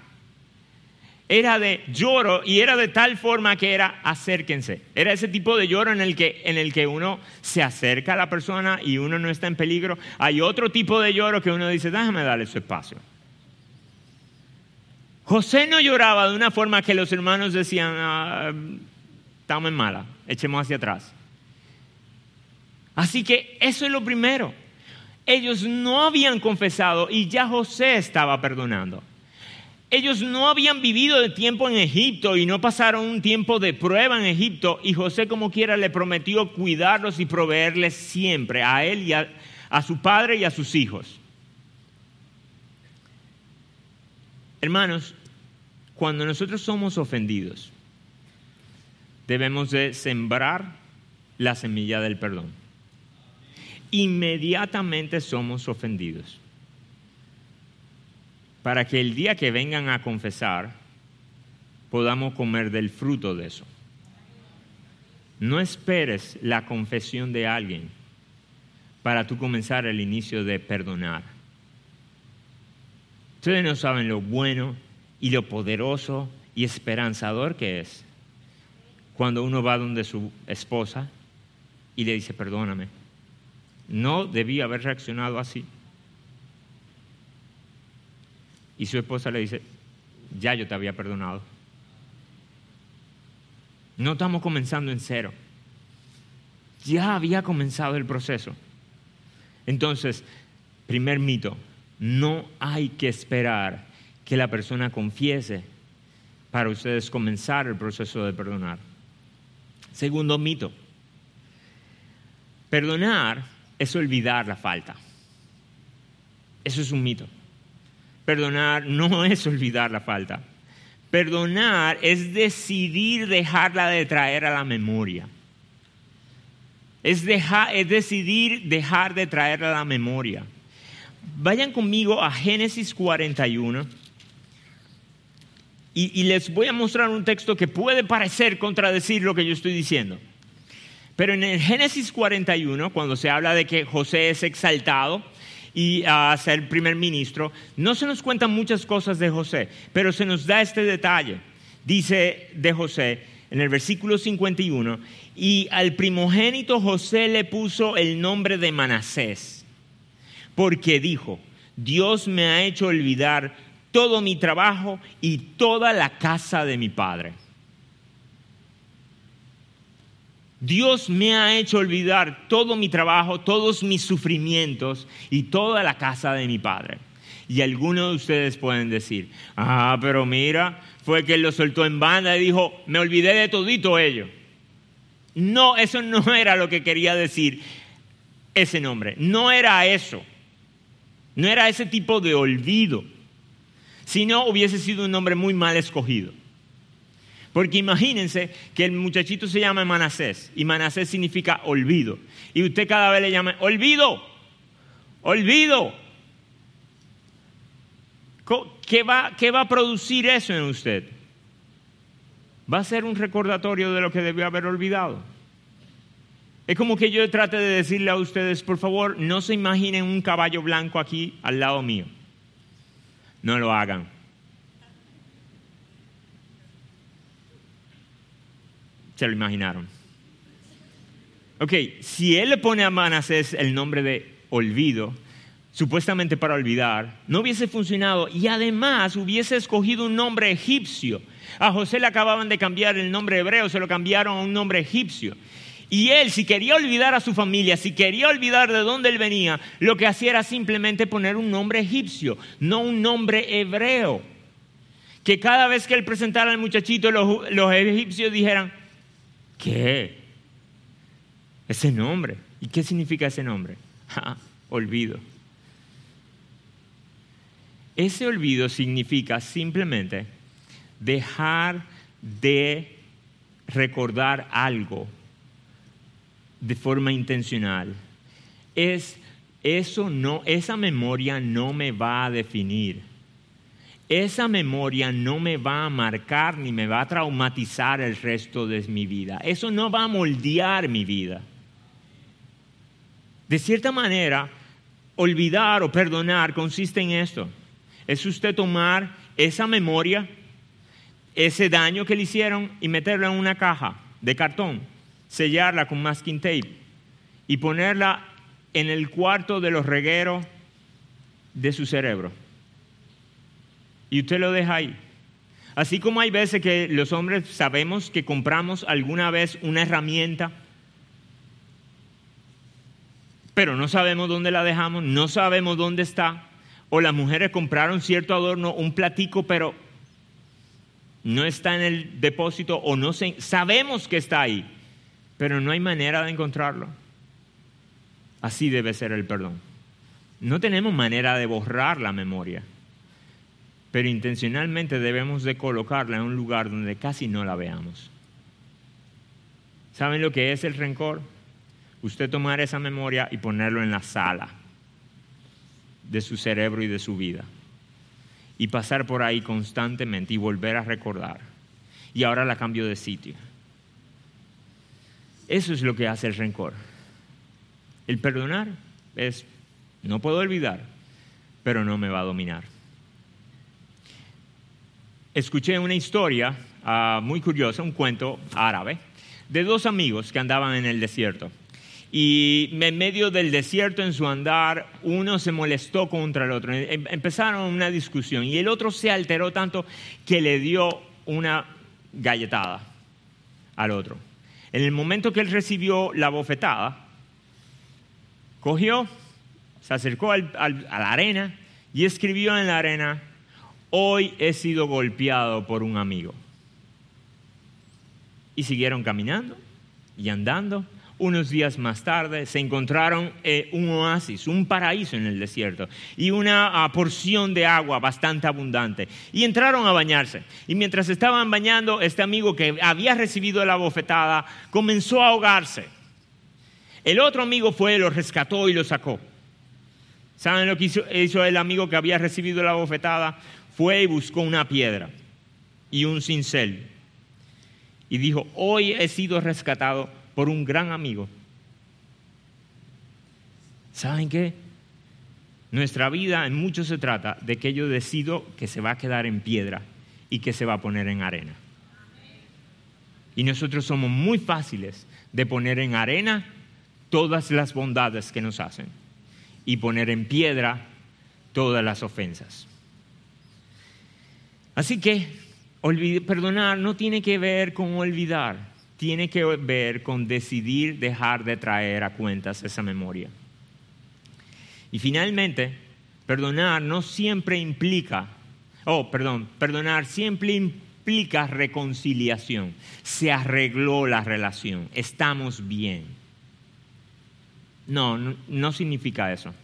Era de lloro y era de tal forma que era acérquense. Era ese tipo de lloro en el que, en el que uno se acerca a la persona y uno no está en peligro. Hay otro tipo de lloro que uno dice, déjame darle su espacio. José no lloraba de una forma que los hermanos decían, ah, estamos en mala, echemos hacia atrás. Así que eso es lo primero. Ellos no habían confesado y ya José estaba perdonando. Ellos no habían vivido de tiempo en Egipto y no pasaron un tiempo de prueba en Egipto y José como quiera le prometió cuidarlos y proveerles siempre a él y a, a su padre y a sus hijos. Hermanos, cuando nosotros somos ofendidos, debemos de sembrar la semilla del perdón. Inmediatamente somos ofendidos. Para que el día que vengan a confesar, podamos comer del fruto de eso. No esperes la confesión de alguien para tú comenzar el inicio de perdonar. Ustedes no saben lo bueno y lo poderoso y esperanzador que es cuando uno va donde su esposa y le dice, perdóname, no debí haber reaccionado así. Y su esposa le dice, ya yo te había perdonado. No estamos comenzando en cero. Ya había comenzado el proceso. Entonces, primer mito, no hay que esperar que la persona confiese para ustedes comenzar el proceso de perdonar. Segundo mito. Perdonar es olvidar la falta. Eso es un mito. Perdonar no (laughs) es olvidar la falta. Perdonar es decidir dejarla de traer a la memoria. Es, es decidir dejar de traerla a la memoria. Vayan conmigo a Génesis 41 Y, les voy a mostrar un texto que puede parecer contradecir lo que yo estoy diciendo. Pero en el Génesis 41, cuando se habla de que José es exaltado y a ser primer ministro, no se nos cuentan muchas cosas de José, pero se nos da este detalle. Dice de José en el versículo 51, y al primogénito José le puso el nombre de Manasés, porque dijo, Dios me ha hecho olvidar todo mi trabajo y toda la casa de mi padre. Dios me ha hecho olvidar todo mi trabajo, todos mis sufrimientos y toda la casa de mi padre. Y algunos de ustedes pueden decir, ah, pero mira, fue que él lo soltó en banda y dijo, me olvidé de todito ello. No, eso no (laughs) era lo que quería decir ese nombre. No era eso. No era ese tipo de olvido. Si no, hubiese sido un nombre muy mal escogido. Porque imagínense que el muchachito se llama Manasés y Manasés significa olvido. Y usted cada vez le llama, olvido, olvido. ¿Qué va, ¿Qué va a producir eso en usted? Va a ser un recordatorio de lo que debió haber olvidado. Es como que yo trate de decirle a ustedes, por favor, no se imaginen un caballo blanco aquí al lado mío. No lo hagan. Se lo imaginaron. Ok, si él le pone a Manasés el nombre de olvido, supuestamente para olvidar, no hubiese funcionado y además hubiese escogido un nombre egipcio. A José le acababan de cambiar el nombre hebreo, se lo cambiaron a un nombre egipcio. Y él, si quería olvidar a su familia, si quería olvidar de dónde él venía, lo que hacía era simplemente poner un nombre egipcio, no un nombre hebreo. Que cada vez que él presentara al muchachito, los, los egipcios dijeran, ¿qué? Ese nombre. ¿Y qué significa ese nombre? (laughs) olvido. Ese olvido significa simplemente dejar de recordar algo de forma intencional. Es eso no, esa memoria no me va a definir. Esa memoria no me va a marcar ni me va a traumatizar el resto de mi vida. Eso no va a moldear mi vida. De cierta manera, olvidar o perdonar consiste en esto. Es usted tomar esa memoria, ese daño que le hicieron y meterlo en una caja de cartón sellarla con masking tape y ponerla en el cuarto de los regueros de su cerebro. Y usted lo deja ahí. Así como hay veces que los hombres sabemos que compramos alguna vez una herramienta, pero no sabemos dónde la dejamos, no sabemos dónde está, o las mujeres compraron cierto adorno, un platico, pero no está en el depósito o no sabemos que está ahí, pero no hay manera de encontrarlo. Así debe ser el perdón. No tenemos manera de borrar la memoria, pero intencionalmente debemos de colocarla en un lugar donde casi no la veamos. ¿Saben lo que es el rencor? Usted tomar esa memoria y ponerlo en la sala de su cerebro y de su vida. Y pasar por ahí constantemente y volver a recordar. Y ahora la cambio de sitio eso es lo que hace el rencor. El perdonar es, no puedo olvidar, pero no me va a dominar. Escuché una historia ah, muy curiosa, un cuento árabe, de dos amigos que andaban en el desierto. Y en medio del desierto, en su andar, uno se molestó contra el otro. Em, empezaron una discusión y el otro se alteró tanto que le dio una galletada al otro. En el momento que él recibió la bofetada, cogió, se acercó a la arena y escribió en la arena, hoy he sido golpeado por un amigo. Y siguieron caminando y andando unos días más tarde se encontraron eh, un oasis, un paraíso en el desierto y una ah, porción de agua bastante abundante. Y entraron a bañarse. Y mientras estaban bañando, este amigo que había recibido la bofetada comenzó a ahogarse. El otro amigo fue, lo rescató y lo sacó. ¿Saben lo que hizo el amigo que había recibido la bofetada? Fue y buscó una piedra y un cincel. Y dijo, hoy he sido rescatado por un gran amigo. ¿Saben qué? Nuestra vida en mucho se trata de que yo decido que se va a quedar en piedra y que se va a poner en arena. Y nosotros somos muy fáciles de poner en arena todas las bondades que nos hacen y poner en piedra todas las ofensas. Así que perdonar no tiene que ver con olvidar, tiene que ver con decidir dejar de traer a cuentas esa memoria. Y finalmente, perdonar no siempre implica, oh, perdón, perdonar siempre implica reconciliación. Se arregló la relación, estamos bien. No, no, significa eso.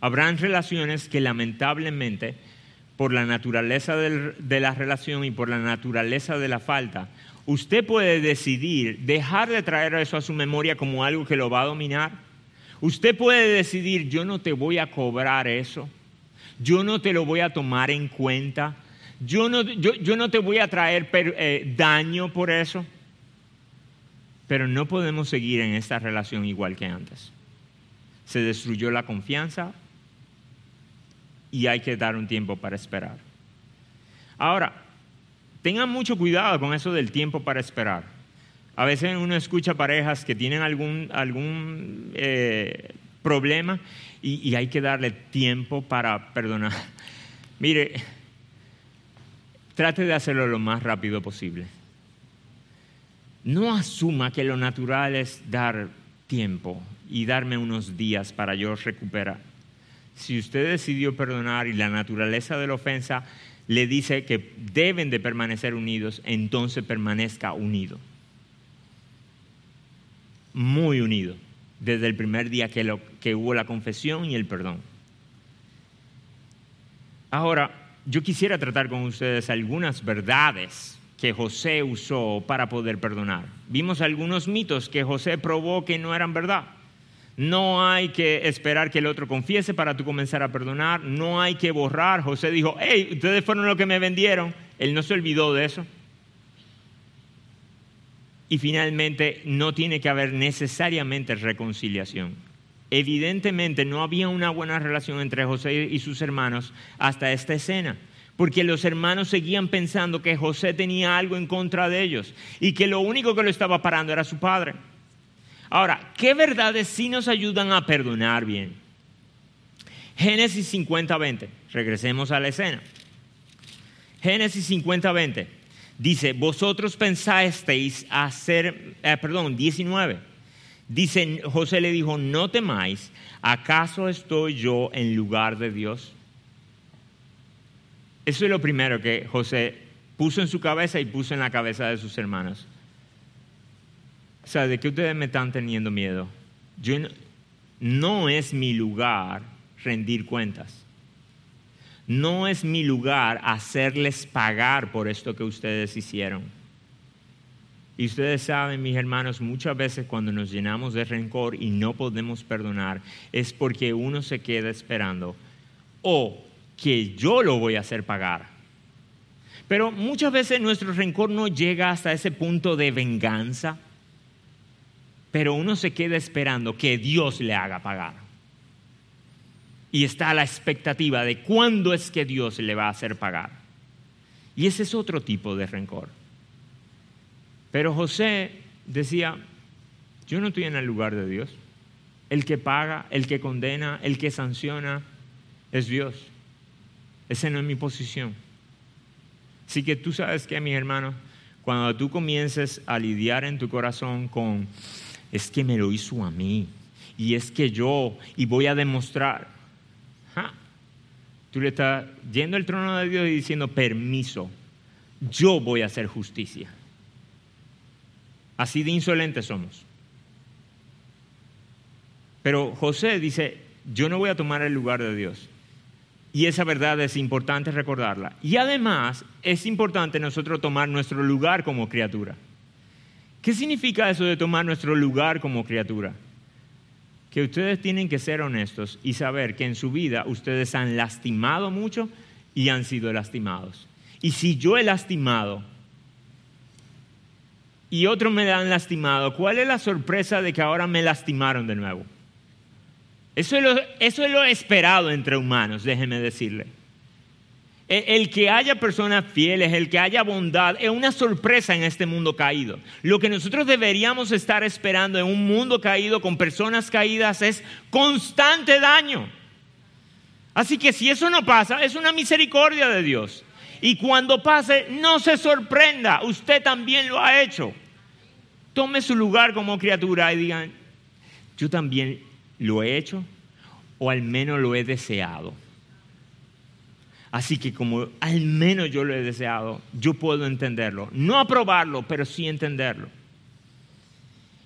Habrán relaciones que lamentablemente, por la naturaleza de la relación y por la naturaleza de la falta, usted puede decidir dejar de traer eso a su memoria como algo que lo va a dominar Usted puede decidir, yo no te voy a cobrar eso, yo no te lo voy a tomar en cuenta, yo no, yo, no te voy a traer eh, daño por eso, pero no podemos seguir en esta relación igual que antes. Se destruyó la confianza y hay que dar un tiempo para esperar. Ahora, tengan mucho cuidado con eso del tiempo para esperar. A veces uno escucha parejas que tienen algún, algún eh, problema y, y hay que darle tiempo para perdonar. (laughs) Mire, trate de hacerlo lo más rápido posible. No asuma que lo natural es dar tiempo y darme unos días para yo recuperar. Si usted decidió perdonar y la naturaleza de la ofensa le dice que deben de permanecer unidos, entonces permanezca unido muy unido desde el primer día que, que hubo la confesión y el perdón. Ahora, yo quisiera tratar con ustedes algunas verdades que José usó para poder perdonar. Vimos algunos mitos que José probó que no eran verdad. No hay que esperar que el otro confiese para tú comenzar a perdonar. No hay que borrar. José dijo, hey, ustedes fueron los que me vendieron. Él no se olvidó de eso. Y finalmente, no tiene que haber necesariamente reconciliación. Evidentemente no había una buena relación entre José y sus hermanos hasta esta escena, porque los hermanos seguían pensando que José tenía algo en contra de ellos y que lo único que lo estaba parando era su padre. Ahora, ¿qué verdades sí nos ayudan a perdonar bien? Génesis 50-20, regresemos a la escena. Génesis 50-20. Dice, vosotros pensasteis hacer, eh, perdón, 19. Dice, José le dijo, no temáis, ¿acaso estoy yo en lugar de Dios? Eso es lo primero que José puso en su cabeza y puso en la cabeza de sus hermanos. O sea, ¿de qué ustedes me están teniendo miedo? Yo no es mi lugar rendir cuentas no es mi lugar hacerles pagar por esto que ustedes hicieron. Y ustedes saben, mis hermanos, muchas veces cuando nos llenamos de rencor y no podemos perdonar, es porque uno se queda esperando o que yo lo voy a hacer pagar. Pero muchas veces nuestro rencor no llega hasta ese punto de venganza, pero uno se queda esperando que Dios le haga pagar y está a la expectativa de cuándo es que Dios le va a hacer pagar. Y ese es otro tipo de rencor. Pero José decía, yo no estoy en el lugar de Dios. El que paga, el que condena, el que sanciona es Dios. Esa no es mi posición. Así que tú sabes que, mis hermanos, cuando tú comiences a lidiar en tu corazón con, es que me lo hizo a mí, y es que yo, y voy a demostrar, Tú le estás yendo al trono de Dios y diciendo, permiso, yo voy a hacer justicia. Así de insolentes somos. Pero José dice, yo no voy a tomar el lugar de Dios. Y esa verdad es importante recordarla. Y además es importante nosotros tomar nuestro lugar como criatura. ¿Qué significa eso de tomar nuestro lugar como criatura? que ustedes tienen que ser honestos y saber que en su vida ustedes han lastimado mucho y han sido lastimados. Y si yo he lastimado y otros me han lastimado, ¿cuál es la sorpresa de que ahora me lastimaron de nuevo? Eso es lo, lo esperado entre humanos, déjeme decirle. El que haya personas fieles, el que haya bondad, es una sorpresa en este mundo caído. Lo que nosotros deberíamos estar esperando en un mundo caído con personas caídas es constante daño. Así que si eso no pasa, es una misericordia de Dios. Y cuando pase, no se sorprenda, usted también lo ha hecho. Tome su lugar como criatura y digan, yo también lo he hecho o al menos lo he deseado. Así que como al menos yo lo he deseado, yo puedo entenderlo. No aprobarlo, pero sí entenderlo.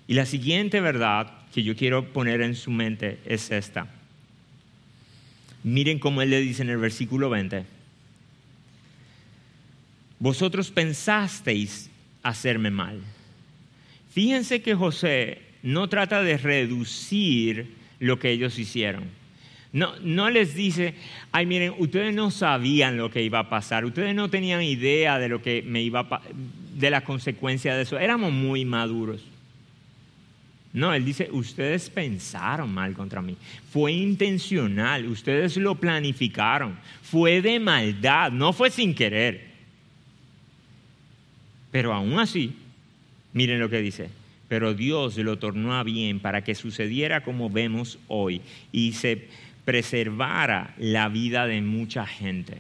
Y la siguiente verdad que yo quiero poner en su mente es esta. Miren cómo él le dice en el versículo 20. Vosotros pensasteis hacerme mal. Fíjense que José no trata de reducir lo que ellos hicieron. No, no les dice, ay miren, ustedes no sabían lo que iba a pasar, ustedes no tenían idea de lo que me iba de la consecuencia de eso, éramos muy maduros. No, él dice, ustedes pensaron mal contra mí, fue intencional, ustedes lo planificaron, fue de maldad, no fue sin querer. Pero aún así, miren lo que dice, pero Dios lo tornó a bien para que sucediera como vemos hoy y se preservara la vida de mucha gente.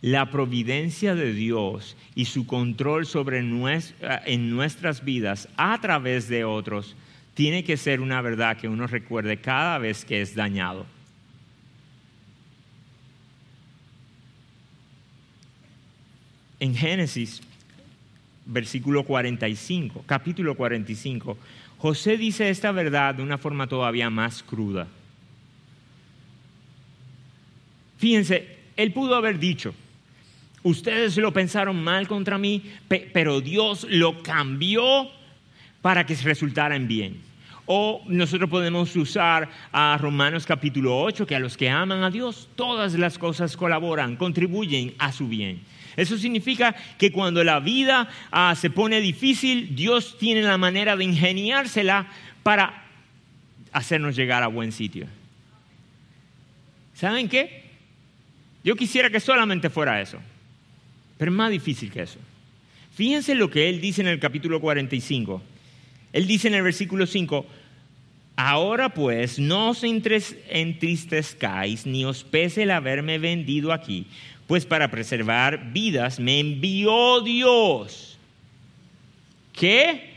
La providencia de Dios y su control sobre en nuestras vidas a través de otros tiene que ser una verdad que uno recuerde cada vez que es dañado. En Génesis, versículo 45, capítulo 45, José dice esta verdad de una forma todavía más cruda. Fíjense, él pudo haber dicho, ustedes lo pensaron mal contra mí, pero Dios lo cambió para que resultara en bien. O nosotros podemos usar a Romanos capítulo 8, que a los que aman a Dios, todas las cosas colaboran, contribuyen a su bien. Eso significa que cuando la vida ah, se pone difícil, Dios tiene la manera de ingeniársela para hacernos llegar a buen sitio. ¿Saben qué? Yo quisiera que solamente fuera eso, pero es más difícil que eso. Fíjense lo que él dice en el capítulo 45. Él dice en el versículo 5, ahora pues no os entristezcáis ni os pese el haberme vendido aquí, pues para preservar vidas me envió Dios. ¿Qué?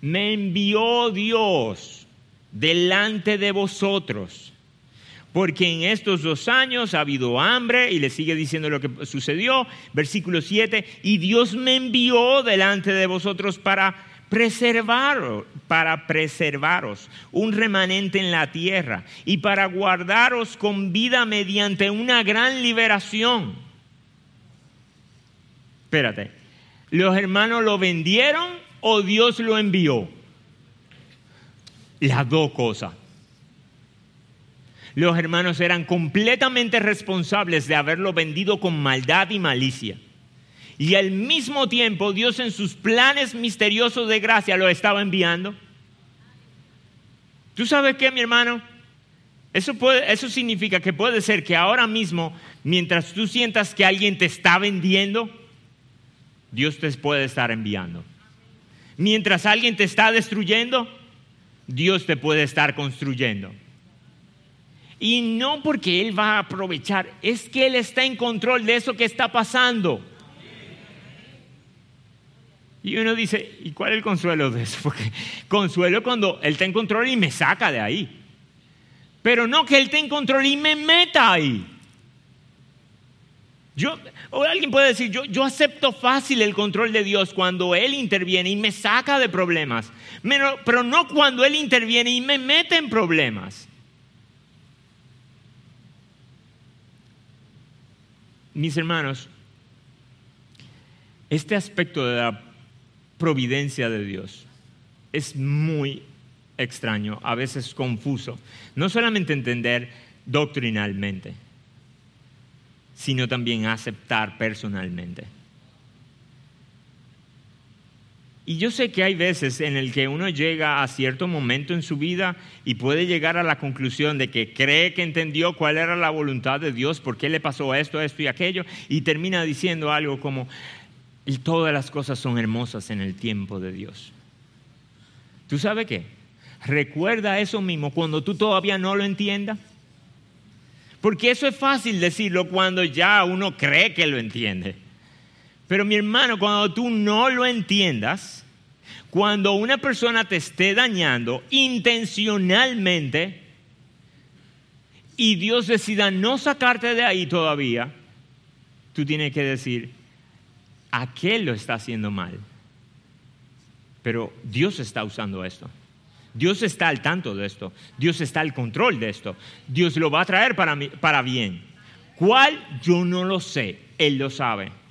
Me envió Dios delante de vosotros porque en estos dos años ha habido hambre, y le sigue diciendo lo que sucedió, versículo 7, y Dios me envió delante de vosotros para preservaros, para preservaros un remanente en la tierra y para guardaros con vida mediante una gran liberación. Espérate, ¿los hermanos lo vendieron o Dios lo envió? Las dos cosas los hermanos eran completamente responsables de haberlo vendido con maldad y malicia. Y al mismo tiempo Dios en sus planes misteriosos de gracia lo estaba enviando. ¿Tú sabes qué, mi hermano? Eso, eso significa que puede ser que ahora mismo, mientras tú sientas que alguien te está vendiendo, Dios te puede estar enviando. Mientras alguien te está destruyendo, Dios te puede estar construyendo. Y no porque Él va a aprovechar, es que Él está en control de eso que está pasando. Y uno dice, ¿y cuál es el consuelo de eso? (laughs) Porque consuelo cuando Él está en control y me saca de ahí. Pero no que Él esté en control y me meta ahí. Yo, o alguien puede decir, yo, yo acepto fácil el control de Dios cuando Él interviene y me saca de problemas, pero no cuando Él interviene y me mete en problemas. Mis hermanos, este aspecto de la providencia de Dios es muy extraño, a veces confuso. No solamente entender doctrinalmente, sino también aceptar personalmente. Y yo sé que hay veces en el que uno llega a cierto momento en su vida y puede llegar a la conclusión de que cree que entendió cuál era la voluntad de Dios, por qué le pasó esto, esto y aquello, y termina diciendo algo como, todas las cosas son hermosas en el tiempo de Dios. ¿Tú sabes qué? Recuerda eso mismo cuando tú todavía no lo entiendas. Porque eso es fácil decirlo cuando ya uno cree que lo entiende. Pero mi hermano, cuando tú no lo entiendas, cuando una persona te esté dañando intencionalmente y Dios decida no sacarte de ahí todavía, tú tienes que decir, ¿a qué lo está haciendo mal? Pero Dios está usando esto. Dios está al tanto de esto. Dios está al control de esto. Dios lo va a traer para, mí, para bien. ¿Cuál? Yo no lo sé. Él lo sabe.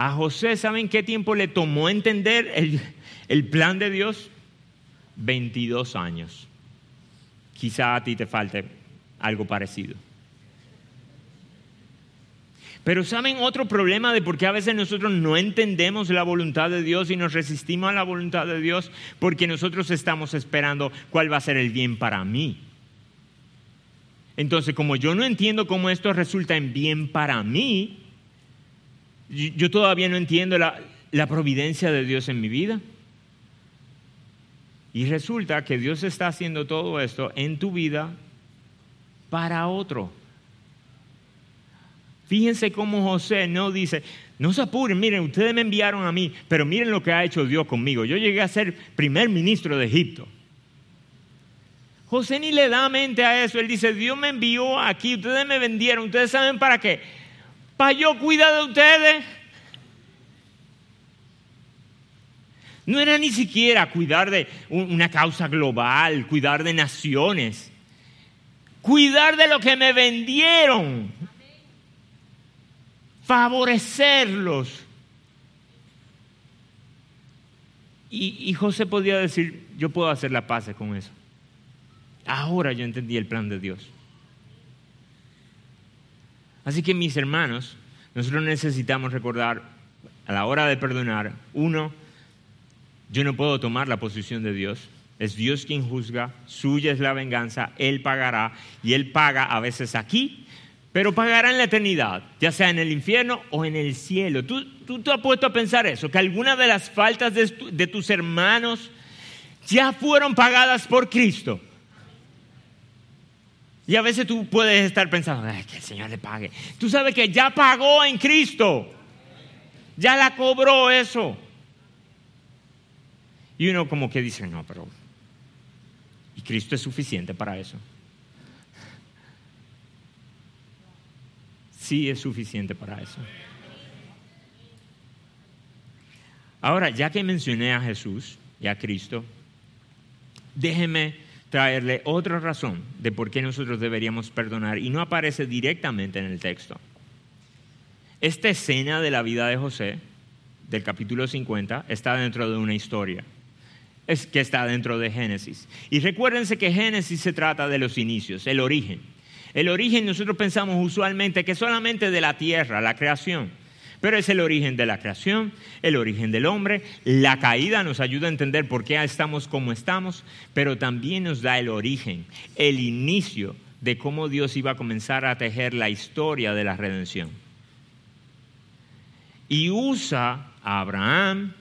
A José, ¿saben qué tiempo le tomó entender el, plan de Dios? 22 años. Quizá a ti te falte algo parecido. Pero ¿saben otro problema de por qué a veces nosotros no entendemos la voluntad de Dios y nos resistimos a la voluntad de Dios? Porque nosotros estamos esperando cuál va a ser el bien para mí. Entonces, como yo no entiendo cómo esto resulta en bien para mí, yo todavía no entiendo la, providencia de Dios en mi vida. Y resulta que Dios está haciendo todo esto en tu vida para otro. Fíjense cómo José no dice, no se apuren, miren, ustedes me enviaron a mí, pero miren lo que ha hecho Dios conmigo. Yo llegué a ser primer ministro de Egipto. José ni le da mente a eso. Él dice, Dios me envió aquí, ustedes me vendieron, ustedes saben para qué yo cuidar de ustedes. No era ni siquiera cuidar de una causa global, cuidar de naciones, cuidar de lo que me vendieron, favorecerlos. Y, y, José podía decir, yo puedo hacer la paz con eso. Ahora yo entendí el plan de Dios. Así que mis hermanos, nosotros necesitamos recordar a la hora de perdonar, uno, yo no puedo tomar la posición de Dios. Es Dios quien juzga, suya es la venganza, Él pagará y Él paga a veces aquí, pero pagará en la eternidad, ya sea en el infierno o en el cielo. ¿Tú, tú te has puesto a pensar eso? Que algunas de las faltas de, de tus hermanos ya fueron pagadas por Cristo. Y a veces tú puedes estar pensando, que el Señor le pague. Tú sabes que ya pagó en Cristo. Ya la cobró eso. Y uno como que dice, no, pero... Y Cristo es suficiente para eso. Sí es suficiente para eso. Ahora, ya que mencioné a Jesús y a Cristo, déjeme traerle otra razón de por qué nosotros deberíamos perdonar y no aparece directamente en el texto. Esta escena de la vida de José, del capítulo 50, está dentro de una historia, es que está dentro de Génesis. Y recuérdense que Génesis se trata de los inicios, el origen. El origen nosotros pensamos usualmente que solamente de la tierra, la creación. Pero es el origen de la creación, el origen del hombre. La caída nos ayuda a entender por qué estamos como estamos, pero también nos da el origen, el inicio de cómo Dios iba a comenzar a tejer la historia de la redención. Y usa a Abraham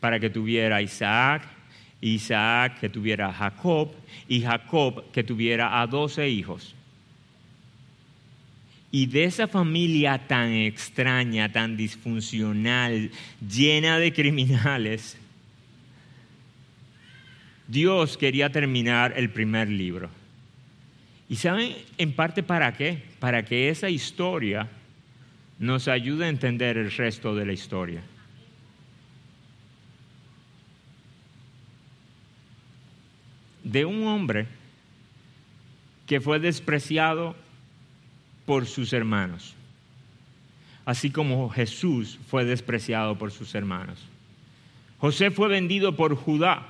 para que tuviera a Isaac, Isaac que tuviera a Jacob y Jacob que tuviera a doce hijos. Y de esa familia tan extraña, tan disfuncional, llena de criminales, Dios quería terminar el primer libro. ¿Y saben en parte para qué? Para que esa historia nos ayude a entender el resto de la historia. De un hombre que fue despreciado por sus hermanos, así como Jesús fue despreciado por sus hermanos. José fue vendido por Judá.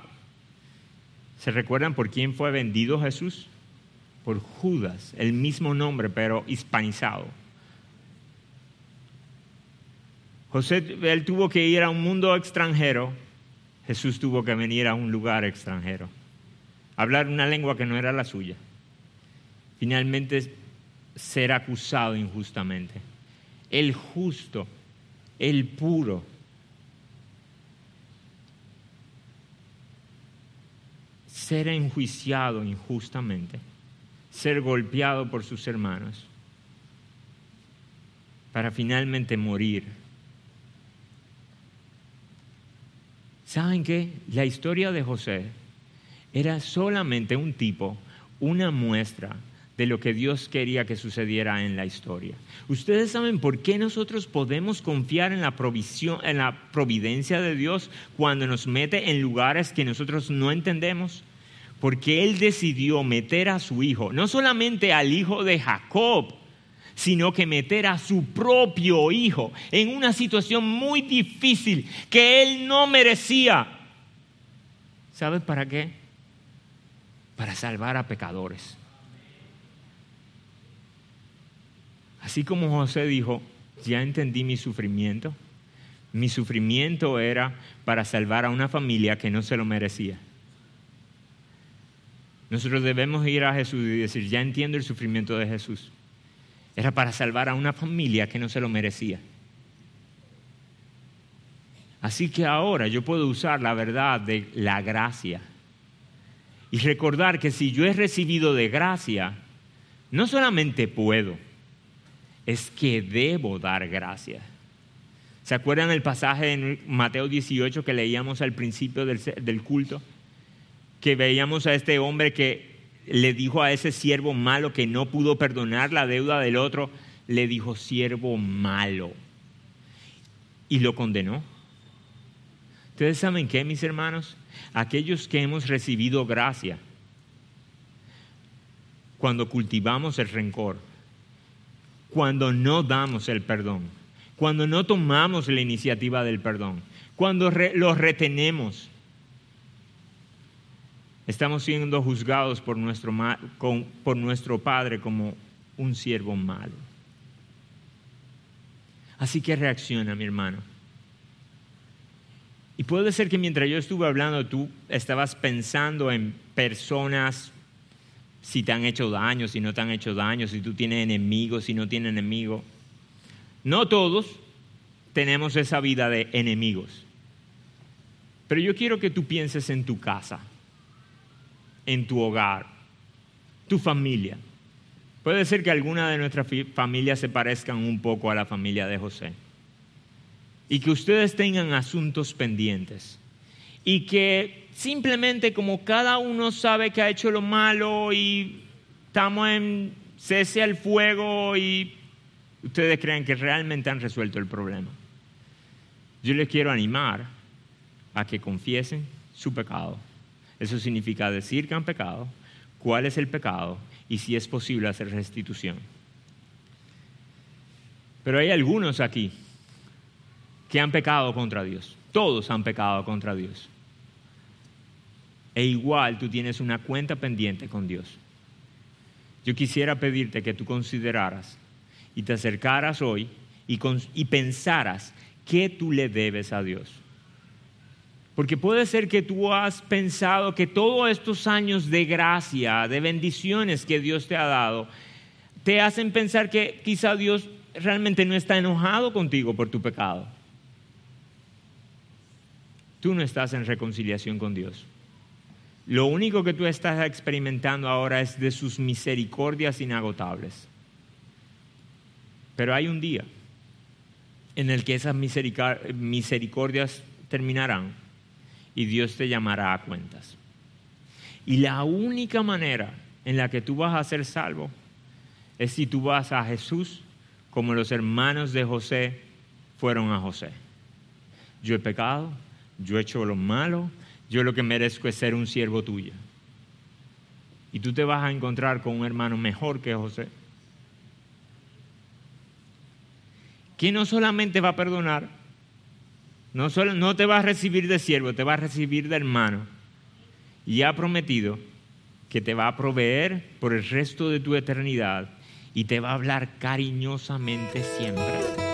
¿Se recuerdan por quién fue vendido Jesús? por Judas, el mismo nombre pero hispanizado. José, él tuvo que ir a un mundo extranjero, Jesús tuvo que venir a un lugar extranjero, hablar una lengua que no era la suya. Finalmente ser acusado injustamente. El justo, el puro, ser enjuiciado injustamente, ser golpeado por sus hermanos, para finalmente morir. ¿Saben qué? La historia de José era solamente un tipo, una muestra de lo que Dios quería que sucediera en la historia. Ustedes saben por qué nosotros podemos confiar en la provisión, en la providencia de Dios cuando nos mete en lugares que nosotros no entendemos porque él decidió meter a su hijo, no solamente al hijo de Jacob, sino que meter a su propio hijo en una situación muy difícil que él no merecía. ¿Sabes para qué? Para salvar a pecadores. Así como José dijo, ya entendí mi sufrimiento. Mi sufrimiento era para salvar a una familia que no se lo merecía. Nosotros debemos ir a Jesús y decir, ya entiendo el sufrimiento de Jesús. Era para salvar a una familia que no se lo merecía. Así que ahora yo puedo usar la verdad de la gracia y recordar que si yo he recibido de gracia, no solamente puedo, es que debo dar gracia. ¿Se acuerdan el pasaje en Mateo 18 que leíamos al principio del, del culto? que veíamos a este hombre que le dijo a ese siervo malo que no pudo perdonar la deuda del otro, le dijo siervo malo y lo condenó. Ustedes saben qué, mis hermanos, aquellos que hemos recibido gracia, cuando cultivamos el rencor, cuando no damos el perdón, cuando no tomamos la iniciativa del perdón, cuando lo retenemos, Estamos siendo juzgados por nuestro, por nuestro Padre como un siervo malo. Así que reacciona, mi hermano. Y puede ser que mientras yo estuve hablando, tú estabas pensando en personas, si te han hecho daño, si no te han hecho daño, si tú tienes enemigos, si no tienes enemigos. No todos tenemos esa vida de enemigos. Pero yo quiero que tú pienses en tu casa en tu hogar, tu familia. Puede ser que alguna de nuestras familias se parezcan un poco a la familia de José. Y que ustedes tengan asuntos pendientes. Y que simplemente como cada uno sabe que ha hecho lo malo y estamos en cese al fuego y ustedes creen que realmente han resuelto el problema. Yo les quiero animar a que confiesen su pecado eso significa decir que han pecado, cuál es el pecado y si es posible hacer restitución. Pero hay algunos aquí que han pecado contra Dios. Todos han pecado contra Dios. E igual tú tienes una cuenta pendiente con Dios. Yo quisiera pedirte que tú consideraras y te acercaras hoy y, pensaras qué tú le debes a Dios. Porque puede ser que tú has pensado que todos estos años de gracia, de bendiciones que Dios te ha dado, te hacen pensar que quizá Dios realmente no está enojado contigo por tu pecado. Tú no estás en reconciliación con Dios. Lo único que tú estás experimentando ahora es de sus misericordias inagotables. Pero hay un día en el que esas misericordias terminarán y Dios te llamará a cuentas. Y la única manera en la que tú vas a ser salvo es si tú vas a Jesús como los hermanos de José fueron a José. Yo he pecado, yo he hecho lo malo, yo lo que merezco es ser un siervo tuyo. Y tú te vas a encontrar con un hermano mejor que José, que no solamente va a perdonar, no, solo, no te va a recibir de siervo, te va a recibir de hermano. Y ha prometido que te va a proveer por el resto de tu eternidad y te va a hablar cariñosamente siempre.